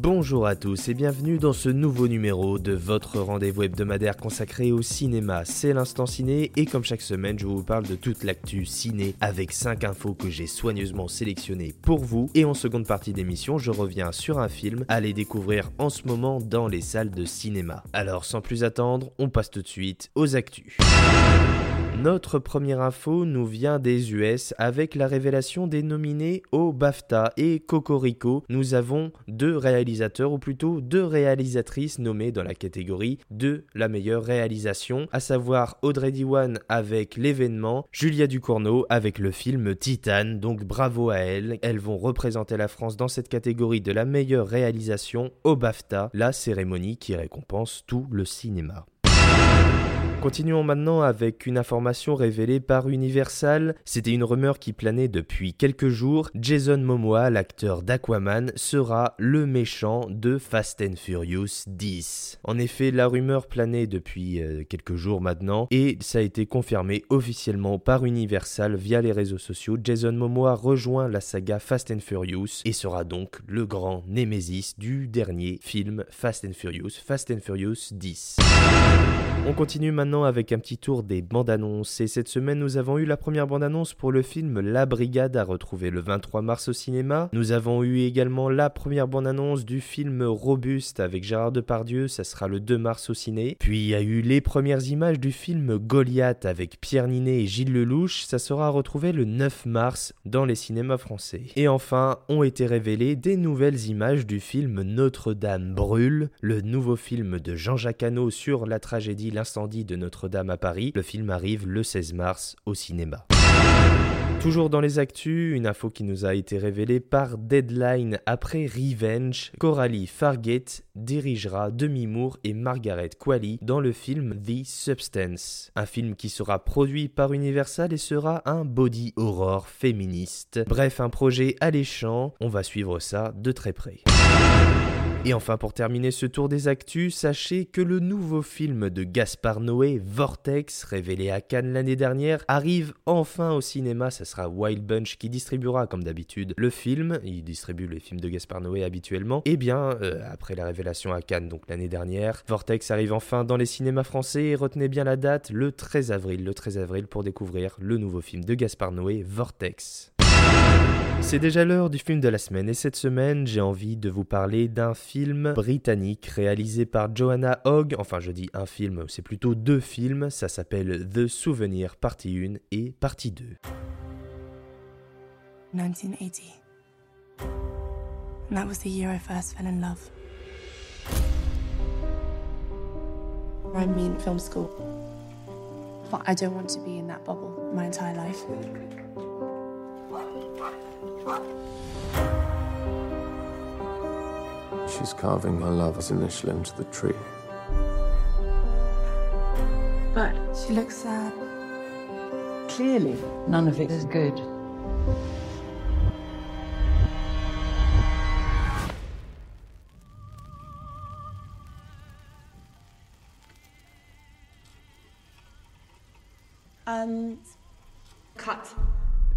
Bonjour à tous et bienvenue dans ce nouveau numéro de votre rendez-vous hebdomadaire consacré au cinéma. C'est l'instant ciné et comme chaque semaine, je vous parle de toute l'actu ciné avec 5 infos que j'ai soigneusement sélectionnées pour vous. Et en seconde partie d'émission, je reviens sur un film à les découvrir en ce moment dans les salles de cinéma. Alors sans plus attendre, on passe tout de suite aux actus. Notre première info nous vient des US avec la révélation des nominés au BAFTA et Cocorico. Nous avons deux réalisateurs ou plutôt deux réalisatrices nommées dans la catégorie de la meilleure réalisation, à savoir Audrey Diwan avec l'événement, Julia Ducournau avec le film Titan. Donc bravo à elles, elles vont représenter la France dans cette catégorie de la meilleure réalisation au BAFTA, la cérémonie qui récompense tout le cinéma. Continuons maintenant avec une information révélée par Universal. C'était une rumeur qui planait depuis quelques jours. Jason Momoa, l'acteur d'Aquaman, sera le méchant de Fast and Furious 10. En effet, la rumeur planait depuis euh, quelques jours maintenant et ça a été confirmé officiellement par Universal via les réseaux sociaux. Jason Momoa rejoint la saga Fast and Furious et sera donc le grand némésis du dernier film Fast and Furious, Fast and Furious 10. On continue maintenant avec un petit tour des bandes annonces et cette semaine nous avons eu la première bande annonce pour le film La Brigade à retrouver le 23 mars au cinéma. Nous avons eu également la première bande annonce du film Robuste avec Gérard Depardieu, ça sera le 2 mars au ciné. Puis il y a eu les premières images du film Goliath avec Pierre Ninet et Gilles Lelouch, ça sera retrouvé le 9 mars dans les cinémas français. Et enfin ont été révélées des nouvelles images du film Notre-Dame brûle, le nouveau film de Jean-Jacques Hano sur la tragédie L'incendie de Notre-Dame à Paris. Le film arrive le 16 mars au cinéma. Toujours dans les actus, une info qui nous a été révélée par Deadline après Revenge. Coralie Fargate dirigera Demi Moore et Margaret Qualley dans le film The Substance. Un film qui sera produit par Universal et sera un body horror féministe. Bref, un projet alléchant, on va suivre ça de très près. Et enfin, pour terminer ce tour des actus, sachez que le nouveau film de Gaspard Noé, Vortex, révélé à Cannes l'année dernière, arrive enfin au cinéma. Ce sera Wild Bunch qui distribuera, comme d'habitude, le film. Il distribue les films de Gaspard Noé habituellement. Et bien, euh, après la révélation à Cannes, donc l'année dernière, Vortex arrive enfin dans les cinémas français. Et retenez bien la date, le 13 avril. Le 13 avril pour découvrir le nouveau film de Gaspard Noé, Vortex. C'est déjà l'heure du film de la semaine et cette semaine j'ai envie de vous parler d'un film britannique réalisé par Joanna Hogg, enfin je dis un film, c'est plutôt deux films, ça s'appelle The Souvenir partie 1 et partie 2. 1980. And that was the year I first fell in love. I'm in film school. But I don't want to be in that bubble my entire life. She's carving her lover's initial into the tree. But she looks sad. Clearly, none of it is good. Um, cut.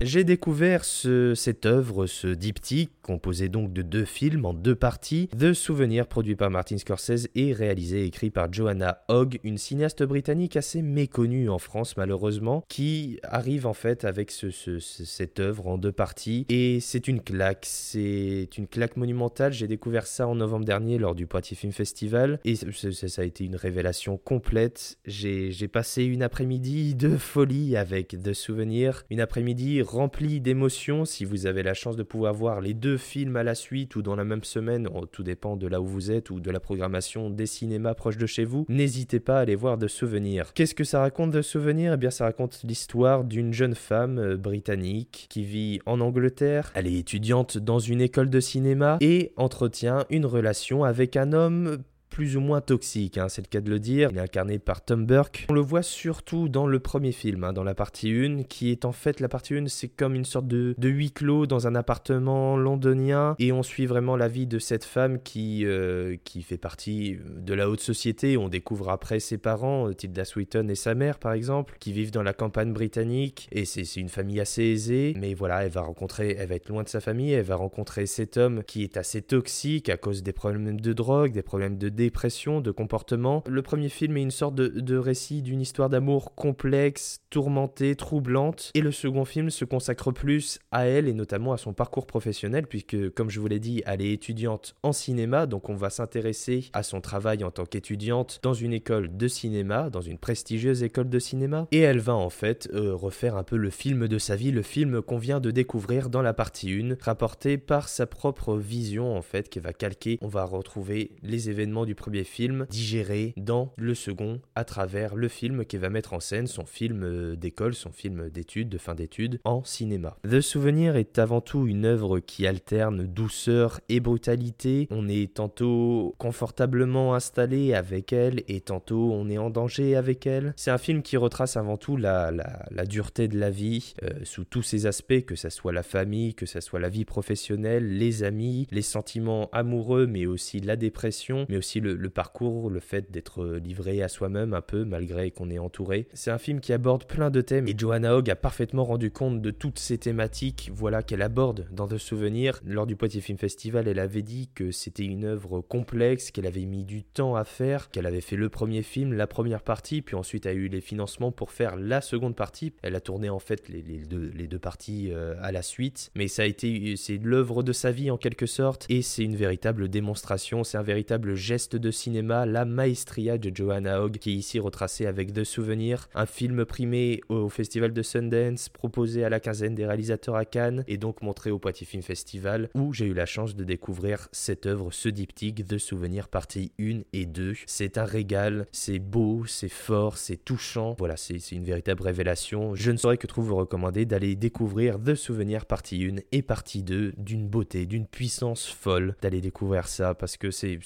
J'ai découvert ce, cette œuvre, ce diptyque, composé donc de deux films en deux parties, The Souvenir, produit par Martin Scorsese et réalisé et écrit par Joanna Hogg, une cinéaste britannique assez méconnue en France malheureusement, qui arrive en fait avec ce, ce, cette œuvre en deux parties, et c'est une claque, c'est une claque monumentale, j'ai découvert ça en novembre dernier lors du Poitiers Film Festival, et ça a été une révélation complète, j'ai passé une après-midi de folie avec The Souvenir, une après-midi rempli d'émotions. Si vous avez la chance de pouvoir voir les deux films à la suite ou dans la même semaine, tout dépend de là où vous êtes ou de la programmation des cinémas proches de chez vous, n'hésitez pas à aller voir de souvenirs. Qu'est-ce que ça raconte de souvenirs Eh bien, ça raconte l'histoire d'une jeune femme euh, britannique qui vit en Angleterre. Elle est étudiante dans une école de cinéma et entretient une relation avec un homme plus ou moins toxique, hein, c'est le cas de le dire. Il est incarné par Tom Burke. On le voit surtout dans le premier film, hein, dans la partie 1, qui est en fait la partie 1, c'est comme une sorte de, de huis clos dans un appartement londonien et on suit vraiment la vie de cette femme qui, euh, qui fait partie de la haute société. On découvre après ses parents, euh, Tilda Swinton et sa mère par exemple, qui vivent dans la campagne britannique et c'est une famille assez aisée. Mais voilà, elle va rencontrer, elle va être loin de sa famille, elle va rencontrer cet homme qui est assez toxique à cause des problèmes de drogue, des problèmes de de comportement. Le premier film est une sorte de, récit d'une histoire d'amour complexe, tourmentée, troublante. Et le second film se consacre plus à elle et notamment à son parcours professionnel, puisque, comme je vous l'ai dit, elle est étudiante en cinéma, donc on va s'intéresser à son travail en tant qu'étudiante dans une école de cinéma, dans une prestigieuse école de cinéma. Et elle va en fait euh, refaire un peu le film de sa vie, le film qu'on vient de découvrir dans la partie 1, rapporté par sa propre vision en fait, qui va calquer. On va retrouver les événements du premier film digérés dans le second à travers le film qui va mettre en scène son film euh, d'école, son film d'études, de fin d'études en cinéma. The Souvenir est avant tout une œuvre qui alterne douceur et brutalité. On est tantôt confortablement installé avec elle et tantôt on est en danger avec elle. C'est un film qui retrace avant tout la, la, dureté de la vie euh, sous tous ses aspects, que ce soit la famille, que ce soit la vie professionnelle, les amis, les sentiments amoureux, mais aussi la dépression, mais aussi le, parcours, le fait d'être livré à soi-même un peu malgré qu'on est entouré. C'est un film qui aborde plein de thèmes et Joanna Hogg a parfaitement rendu compte de toutes ces thématiques voilà qu'elle aborde dans De Souvenirs. Lors du Poitiers Film Festival, elle avait dit que c'était une œuvre complexe, qu'elle avait mis du temps à faire, qu'elle avait fait le premier film, la première partie, puis ensuite a eu les financements pour faire la seconde partie. Elle a tourné en fait les, deux, parties euh, à la suite, mais ça a été c'est l'œuvre de sa vie en quelque sorte et c'est une véritable démonstration, c'est un véritable geste de cinéma, la maestria de Joanna Hogg qui est ici retracée avec De Souvenirs, un film primé au Festival de Sundance, proposé à la quinzaine des réalisateurs à Cannes et donc montré au Poitiers Film Festival où j'ai eu la chance de découvrir cette œuvre, ce diptyque de souvenirs partie 1 et 2. C'est un régal, c'est beau, c'est fort, c'est touchant. Voilà, c'est une véritable révélation. Je ne saurais que trop vous recommander d'aller découvrir The Souvenir partie 1 et partie 2 d'une beauté, d'une puissance folle, d'aller découvrir ça parce que c'est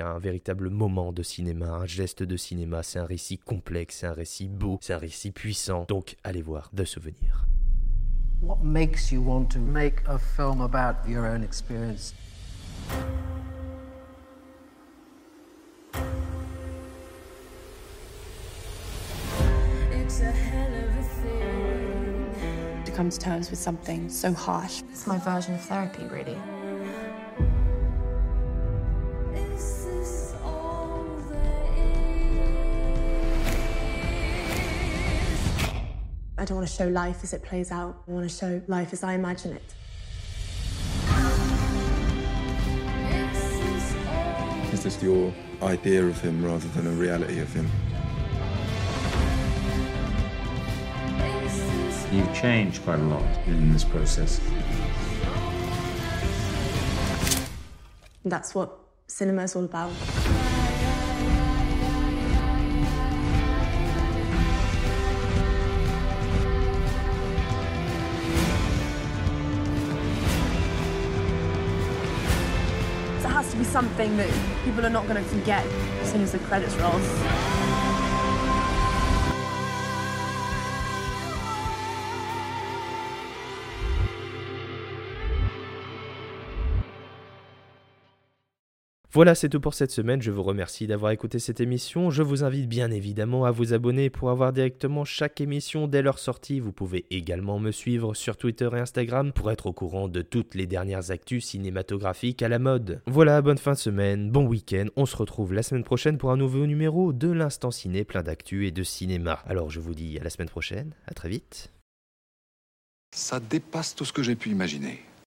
un véritable moment de cinéma, un geste de cinéma, c'est un récit complexe, c'est un récit beau, c'est un récit puissant. Donc allez voir The Souvenir. What makes you want to make a film about your own experience? It's a hell of a thing to come to terms with something so harsh. It's my version of therapy, really. I don't want to show life as it plays out. I want to show life as I imagine it. Is this your idea of him rather than a reality of him? You've changed quite a lot in this process. That's what cinema is all about. Be something that people are not going to forget as soon as the credits roll. Voilà, c'est tout pour cette semaine. Je vous remercie d'avoir écouté cette émission. Je vous invite bien évidemment à vous abonner pour avoir directement chaque émission dès leur sortie. Vous pouvez également me suivre sur Twitter et Instagram pour être au courant de toutes les dernières actus cinématographiques à la mode. Voilà, bonne fin de semaine, bon week-end. On se retrouve la semaine prochaine pour un nouveau numéro de l'Instant Ciné plein d'actu et de cinéma. Alors je vous dis à la semaine prochaine, à très vite. Ça dépasse tout ce que j'ai pu imaginer.